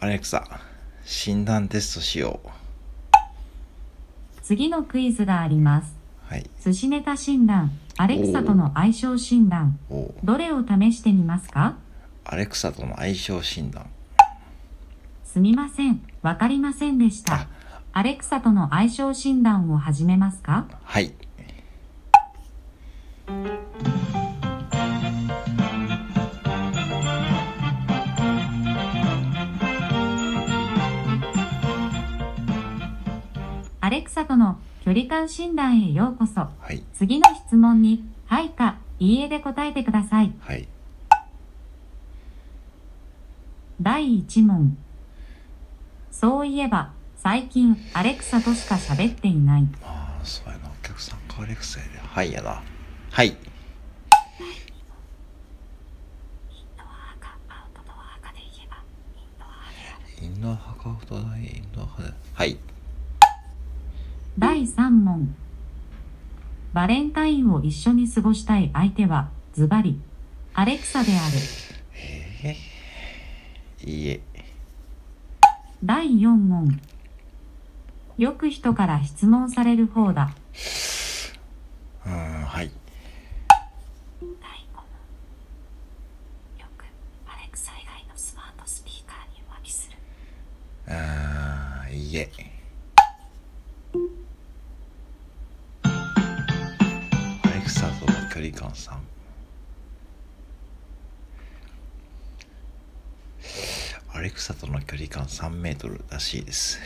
アレクサ、診断テストしよう。次のクイズがあります。はい。寿司ネタ診断、アレクサとの相性診断、どれを試してみますか？アレクサとの相性診断。すみません。わかりませんでしたあ。アレクサとの相性診断を始めますか？はい。アレクサとの距離感診断へようこそ。はい。次の質問に、はいか、いいえで答えてください。はい。第1問。そういえば、最近、アレクサとしか喋っていない。ああ、そうやな。お客さんがアレクサやで。はいやな。はい。インドア派かアウトドア派で。はい。第3問。バレンタインを一緒に過ごしたい相手は、ズバリ、アレクサである。えー、いいえ。第4問。よく人から質問される方だ。うーん、はい。第5問。よく、距離感3。アレクサとの距離感3メートルらしいです。